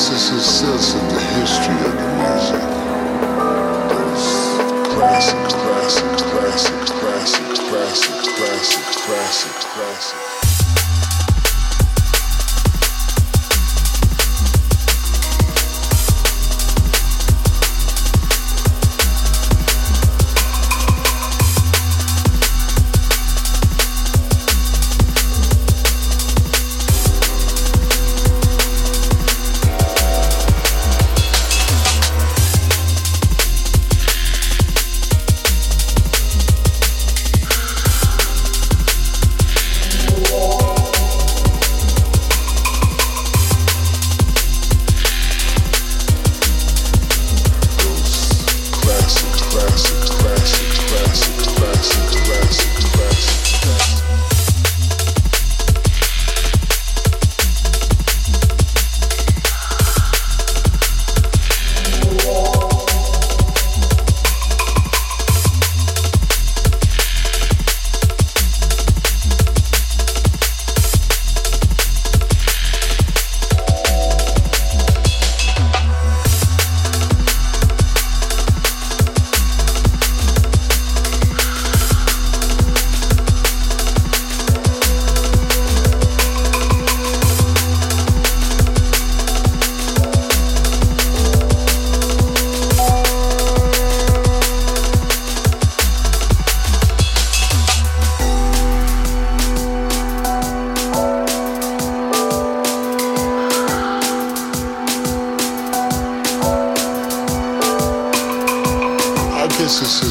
Иисус сердце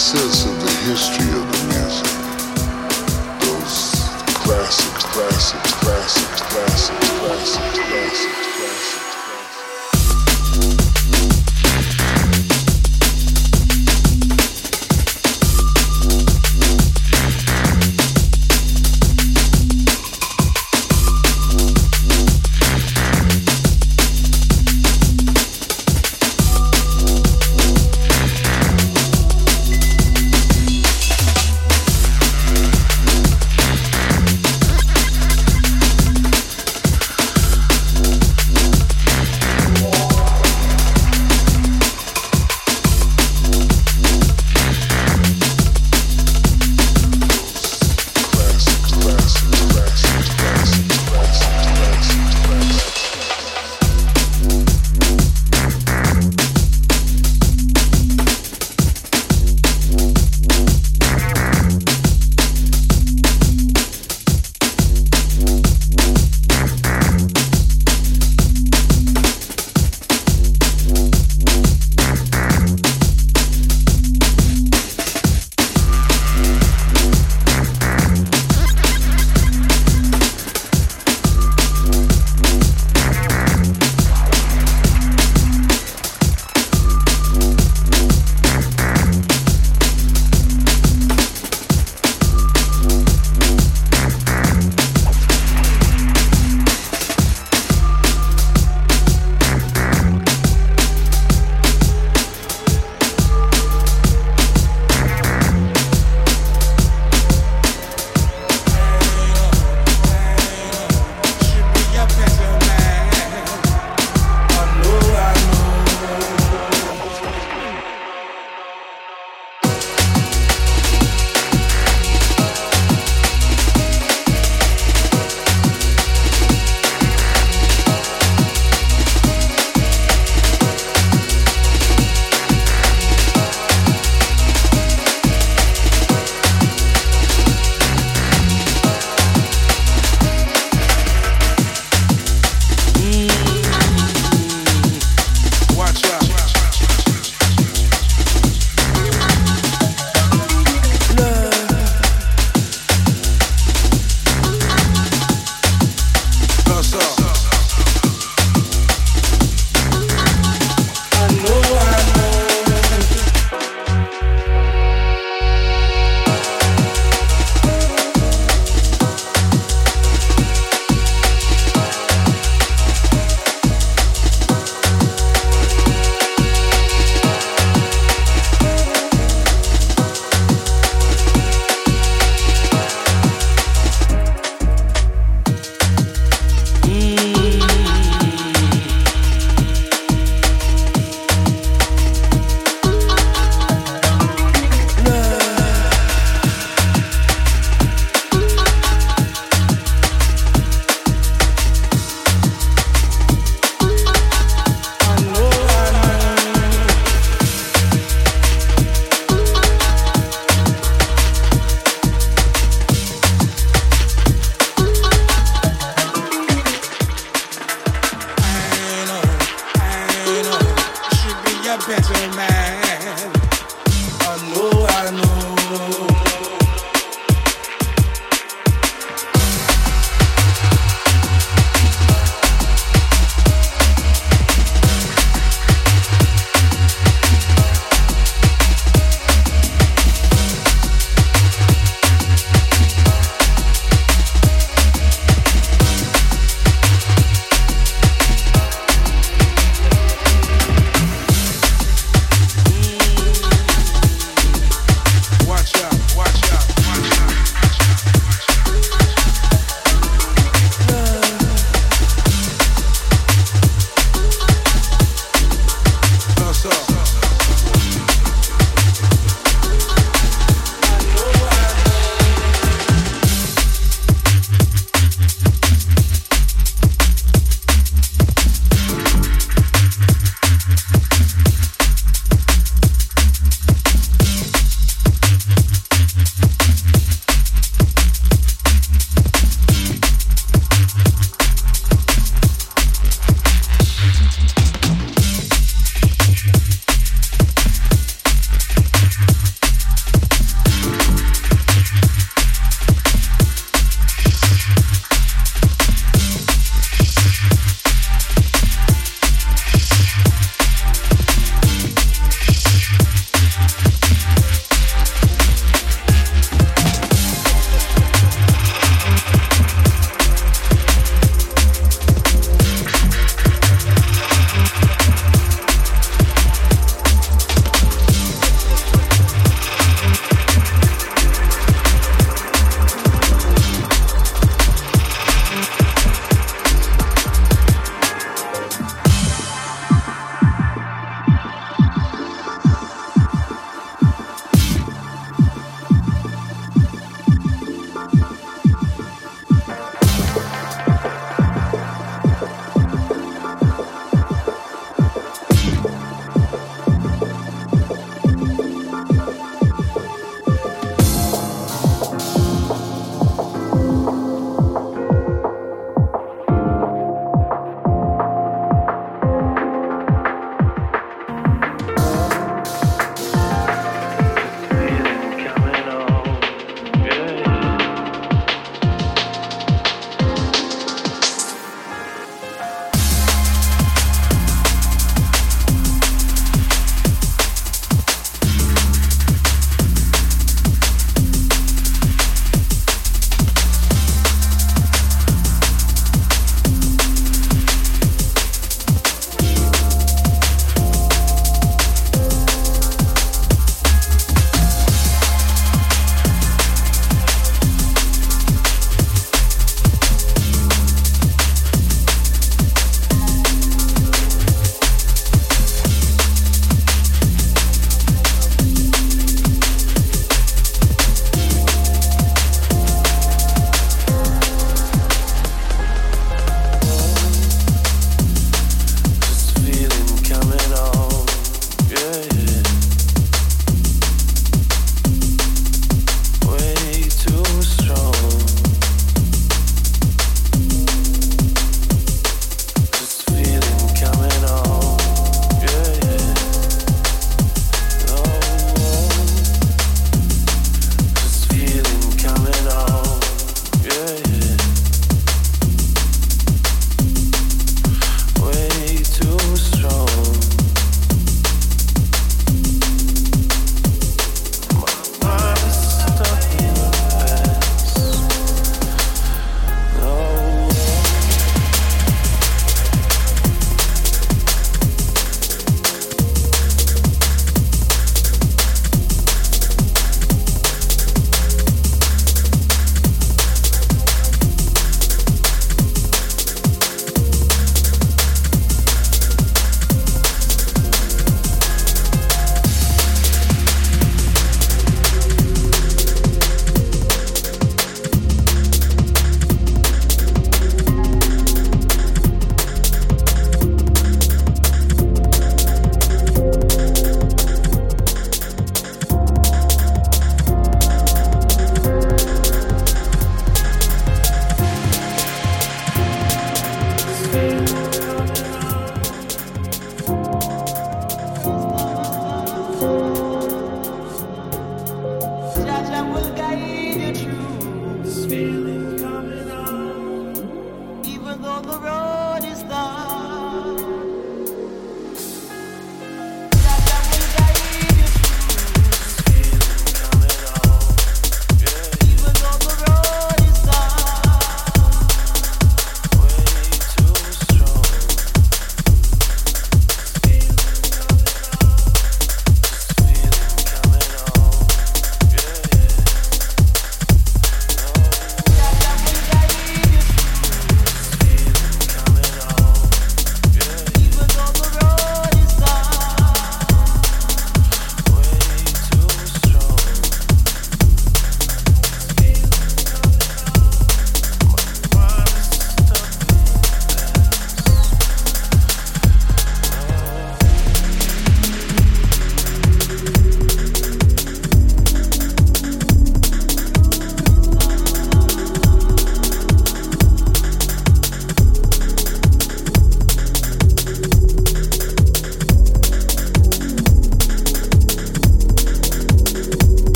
sense of the history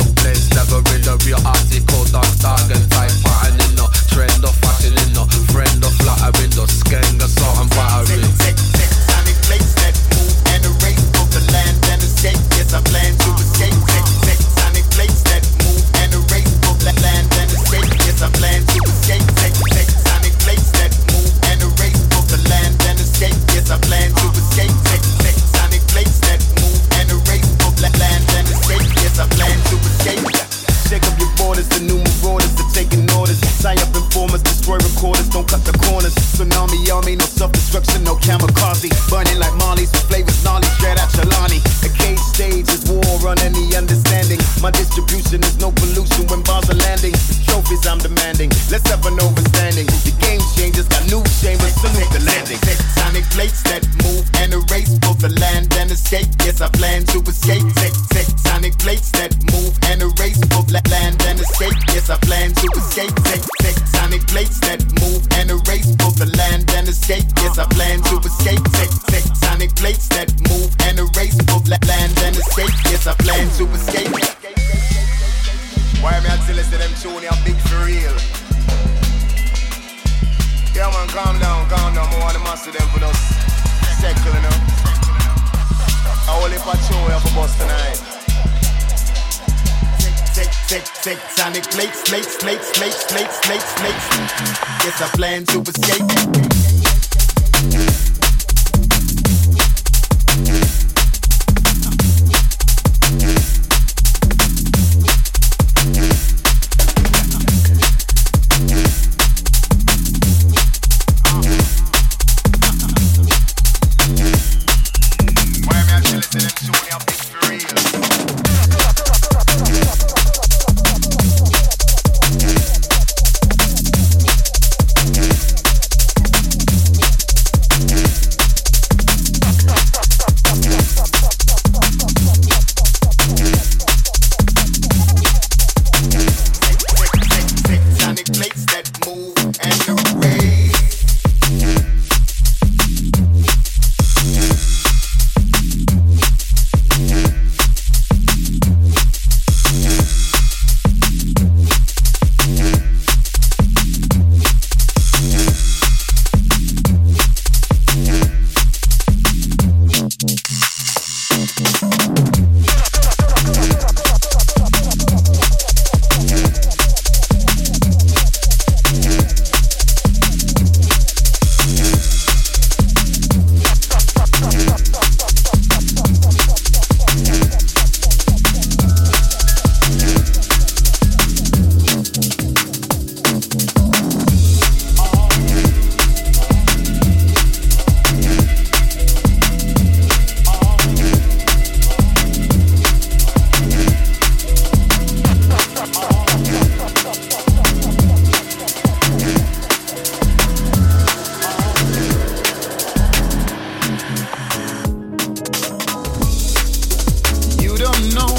up blends, never read the real article dark. know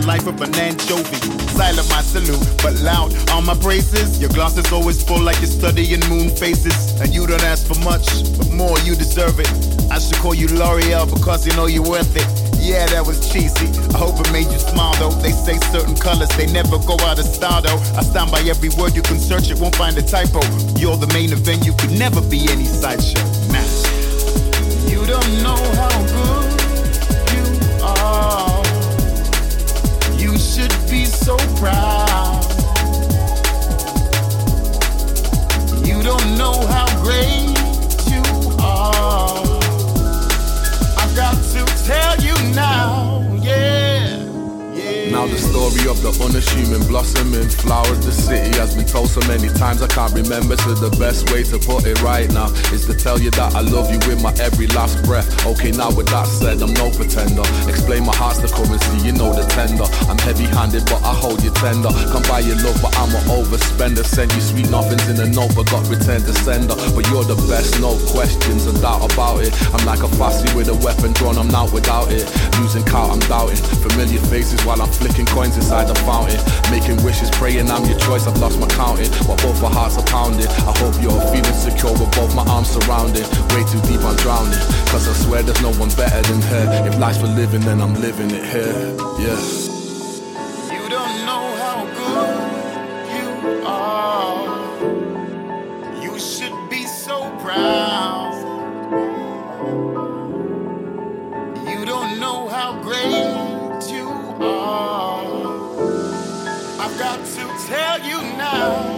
the life of an anchovy. Silent my salute, but loud on my praises. Your glass is always full like you're studying moon faces. And you don't ask for much, but more you deserve it. I should call you L'Oreal because you know you're worth it. Yeah, that was cheesy. I hope it made you smile though. They say certain colors, they never go out of style though. I stand by every word, you can search it, won't find a typo. You're the main event, you could never be any sideshow. Nah. You don't know how good. should be so proud. You don't know how great. the story of the unassuming blossoming flowers. the city has been told so many times I can't remember. So the best way to put it right now is to tell you that I love you with my every last breath. Okay now with that said I'm no pretender. Explain my heart's the currency you know the tender. I'm heavy handed but I hold you tender. Come buy your love but I'm an overspender. Send you sweet nothings in a note but got returned to sender. But you're the best no questions and doubt about it. I'm like a fussy with a weapon drawn I'm not without it. Losing count I'm doubting. Familiar faces while I'm flicking Chucking coins inside the fountain. Making wishes, praying I'm your choice. I've lost my counting, While both our hearts are pounding. I hope you're feeling secure with both my arms surrounded. Way too deep, I'm drowning. Cause I swear there's no one better than her. If life's for living, then I'm living it here. Yeah. You don't know how good you are. You should be so proud. tell you now.